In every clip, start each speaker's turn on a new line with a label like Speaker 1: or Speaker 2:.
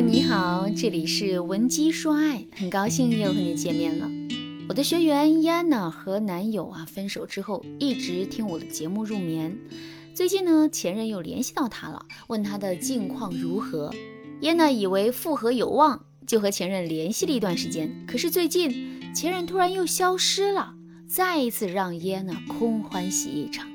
Speaker 1: 你好，这里是文姬说爱，很高兴又和你见面了。我的学员燕娜和男友啊分手之后，一直听我的节目入眠。最近呢，前任又联系到她了，问她的近况如何。燕娜以为复合有望，就和前任联系了一段时间。可是最近前任突然又消失了，再一次让燕娜空欢喜一场。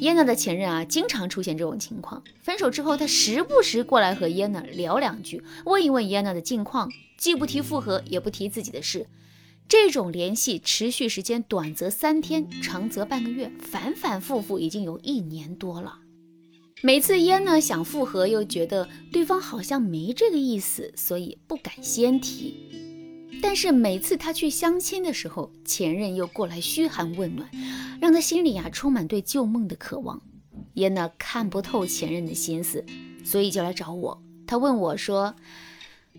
Speaker 1: 耶娜的前任啊，经常出现这种情况。分手之后，他时不时过来和耶娜聊两句，问一问耶娜的近况，既不提复合，也不提自己的事。这种联系持续时间短则三天，长则半个月，反反复复已经有一年多了。每次耶娜想复合，又觉得对方好像没这个意思，所以不敢先提。但是每次他去相亲的时候，前任又过来嘘寒问暖，让他心里呀充满对旧梦的渴望。耶娜看不透前任的心思，所以就来找我。他问我说：“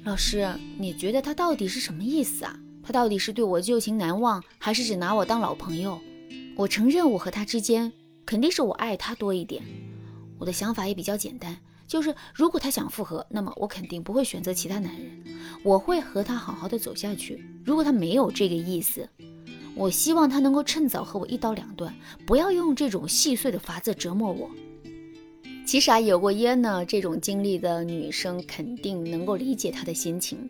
Speaker 1: 老师，你觉得他到底是什么意思啊？他到底是对我旧情难忘，还是只拿我当老朋友？”我承认，我和他之间肯定是我爱他多一点。我的想法也比较简单。就是如果他想复合，那么我肯定不会选择其他男人，我会和他好好的走下去。如果他没有这个意思，我希望他能够趁早和我一刀两断，不要用这种细碎的法子折磨我。其实啊，有过烟呢这种经历的女生肯定能够理解他的心情。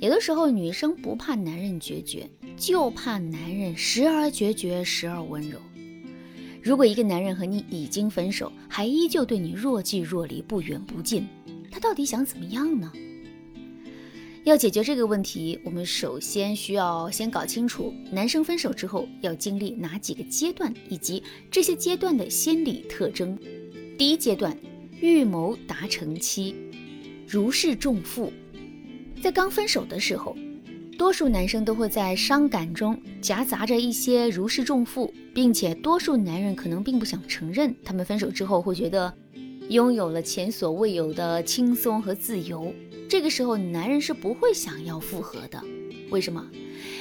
Speaker 1: 有的时候女生不怕男人决绝，就怕男人时而决绝，时而温柔。如果一个男人和你已经分手，还依旧对你若即若离、不远不近，他到底想怎么样呢？要解决这个问题，我们首先需要先搞清楚男生分手之后要经历哪几个阶段，以及这些阶段的心理特征。第一阶段，预谋达成期，如释重负。在刚分手的时候。多数男生都会在伤感中夹杂着一些如释重负，并且多数男人可能并不想承认，他们分手之后会觉得拥有了前所未有的轻松和自由。这个时候，男人是不会想要复合的。为什么？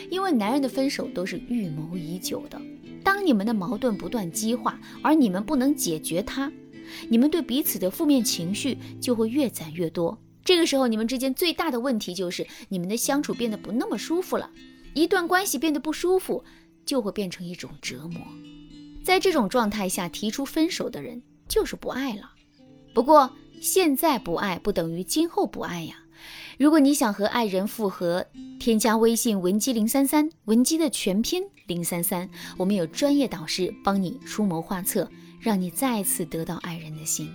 Speaker 1: 因为男人的分手都是预谋已久的。当你们的矛盾不断激化，而你们不能解决它，你们对彼此的负面情绪就会越攒越多。这个时候，你们之间最大的问题就是你们的相处变得不那么舒服了。一段关系变得不舒服，就会变成一种折磨。在这种状态下提出分手的人就是不爱了。不过现在不爱不等于今后不爱呀。如果你想和爱人复合，添加微信文姬零三三，文姬的全拼零三三，我们有专业导师帮你出谋划策，让你再次得到爱人的心。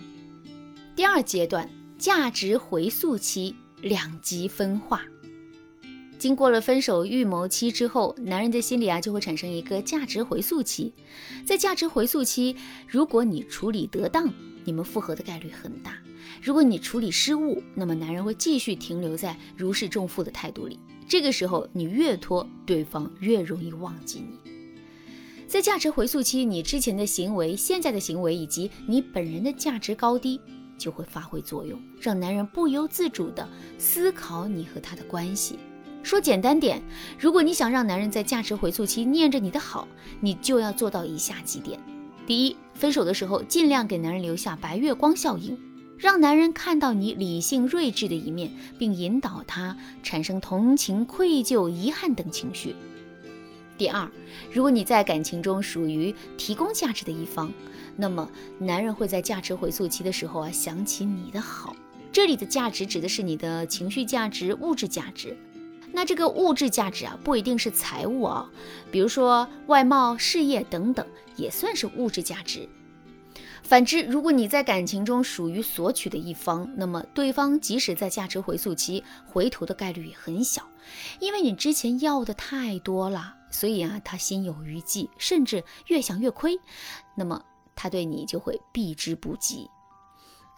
Speaker 1: 第二阶段。价值回溯期两极分化，经过了分手预谋期之后，男人的心里啊就会产生一个价值回溯期。在价值回溯期，如果你处理得当，你们复合的概率很大；如果你处理失误，那么男人会继续停留在如释重负的态度里。这个时候，你越拖，对方越容易忘记你。在价值回溯期，你之前的行为、现在的行为以及你本人的价值高低。就会发挥作用，让男人不由自主地思考你和他的关系。说简单点，如果你想让男人在价值回溯期念着你的好，你就要做到以下几点：第一，分手的时候尽量给男人留下白月光效应，让男人看到你理性睿智的一面，并引导他产生同情、愧疚、遗憾等情绪。第二，如果你在感情中属于提供价值的一方，那么男人会在价值回溯期的时候啊想起你的好。这里的价值指的是你的情绪价值、物质价值。那这个物质价值啊不一定是财物啊，比如说外貌、事业等等也算是物质价值。反之，如果你在感情中属于索取的一方，那么对方即使在价值回溯期回头的概率也很小，因为你之前要的太多了。所以啊，他心有余悸，甚至越想越亏，那么他对你就会避之不及。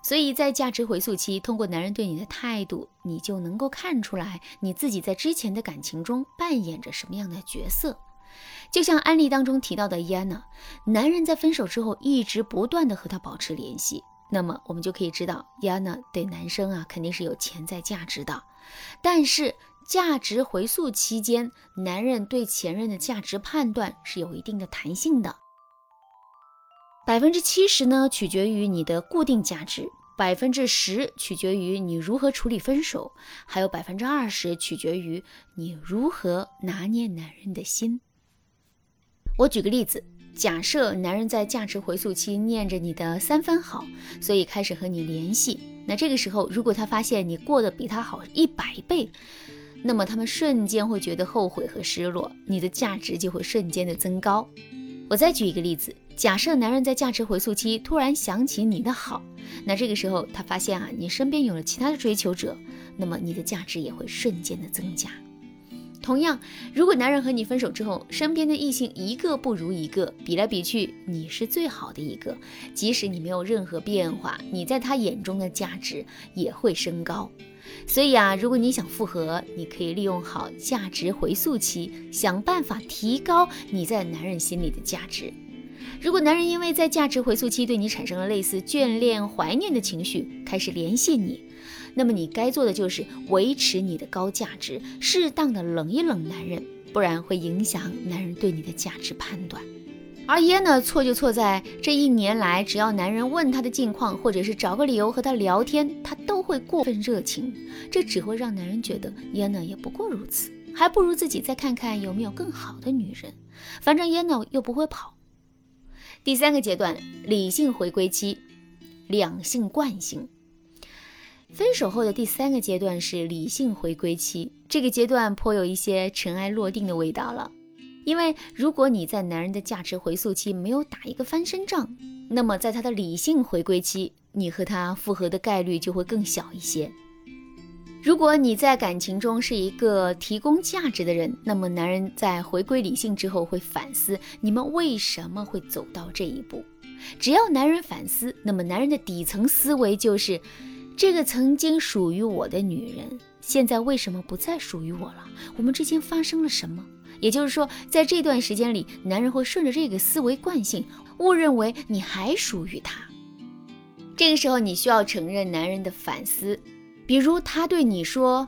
Speaker 1: 所以在价值回溯期，通过男人对你的态度，你就能够看出来你自己在之前的感情中扮演着什么样的角色。就像案例当中提到的伊安娜，男人在分手之后一直不断的和她保持联系，那么我们就可以知道伊安娜对男生啊肯定是有潜在价值的，但是。价值回溯期间，男人对前任的价值判断是有一定的弹性的。百分之七十呢取决于你的固定价值，百分之十取决于你如何处理分手，还有百分之二十取决于你如何拿捏男人的心。我举个例子，假设男人在价值回溯期念着你的三分好，所以开始和你联系。那这个时候，如果他发现你过得比他好一百倍，那么他们瞬间会觉得后悔和失落，你的价值就会瞬间的增高。我再举一个例子，假设男人在价值回溯期突然想起你的好，那这个时候他发现啊，你身边有了其他的追求者，那么你的价值也会瞬间的增加。同样，如果男人和你分手之后，身边的异性一个不如一个，比来比去，你是最好的一个，即使你没有任何变化，你在他眼中的价值也会升高。所以啊，如果你想复合，你可以利用好价值回溯期，想办法提高你在男人心里的价值。如果男人因为在价值回溯期对你产生了类似眷恋、怀念的情绪，开始联系你。那么你该做的就是维持你的高价值，适当的冷一冷男人，不然会影响男人对你的价值判断。而耶呢，错就错在这一年来，只要男人问他的近况，或者是找个理由和他聊天，他都会过分热情，这只会让男人觉得耶呢也不过如此，还不如自己再看看有没有更好的女人，反正耶呢又不会跑。第三个阶段，理性回归期，两性惯性。分手后的第三个阶段是理性回归期，这个阶段颇有一些尘埃落定的味道了。因为如果你在男人的价值回溯期没有打一个翻身仗，那么在他的理性回归期，你和他复合的概率就会更小一些。如果你在感情中是一个提供价值的人，那么男人在回归理性之后会反思你们为什么会走到这一步。只要男人反思，那么男人的底层思维就是。这个曾经属于我的女人，现在为什么不再属于我了？我们之间发生了什么？也就是说，在这段时间里，男人会顺着这个思维惯性，误认为你还属于他。这个时候，你需要承认男人的反思，比如他对你说：“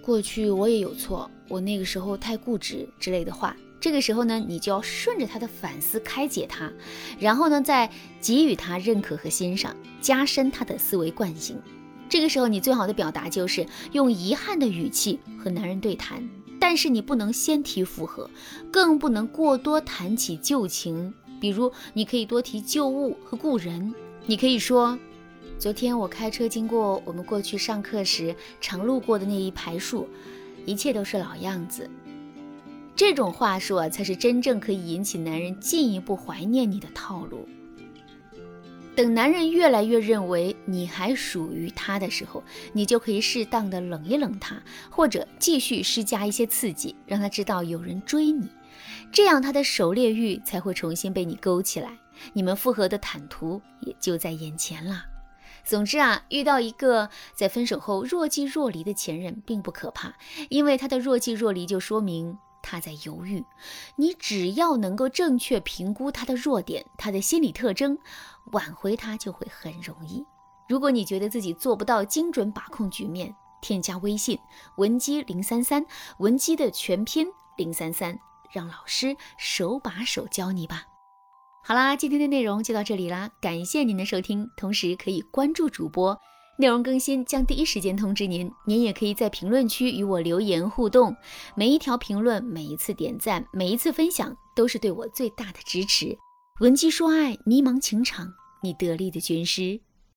Speaker 1: 过去我也有错，我那个时候太固执”之类的话。这个时候呢，你就要顺着他的反思开解他，然后呢，再给予他认可和欣赏，加深他的思维惯性。这个时候，你最好的表达就是用遗憾的语气和男人对谈，但是你不能先提复合，更不能过多谈起旧情。比如，你可以多提旧物和故人，你可以说：“昨天我开车经过我们过去上课时常路过的那一排树，一切都是老样子。”这种话术啊，才是真正可以引起男人进一步怀念你的套路。等男人越来越认为你还属于他的时候，你就可以适当的冷一冷他，或者继续施加一些刺激，让他知道有人追你，这样他的狩猎欲才会重新被你勾起来，你们复合的坦途也就在眼前了。总之啊，遇到一个在分手后若即若离的前任并不可怕，因为他的若即若离就说明。他在犹豫，你只要能够正确评估他的弱点、他的心理特征，挽回他就会很容易。如果你觉得自己做不到精准把控局面，添加微信文姬零三三，文姬的全拼零三三，让老师手把手教你吧。好啦，今天的内容就到这里啦，感谢您的收听，同时可以关注主播。内容更新将第一时间通知您，您也可以在评论区与我留言互动。每一条评论、每一次点赞、每一次分享，都是对我最大的支持。闻鸡说爱，迷茫情场，你得力的军师。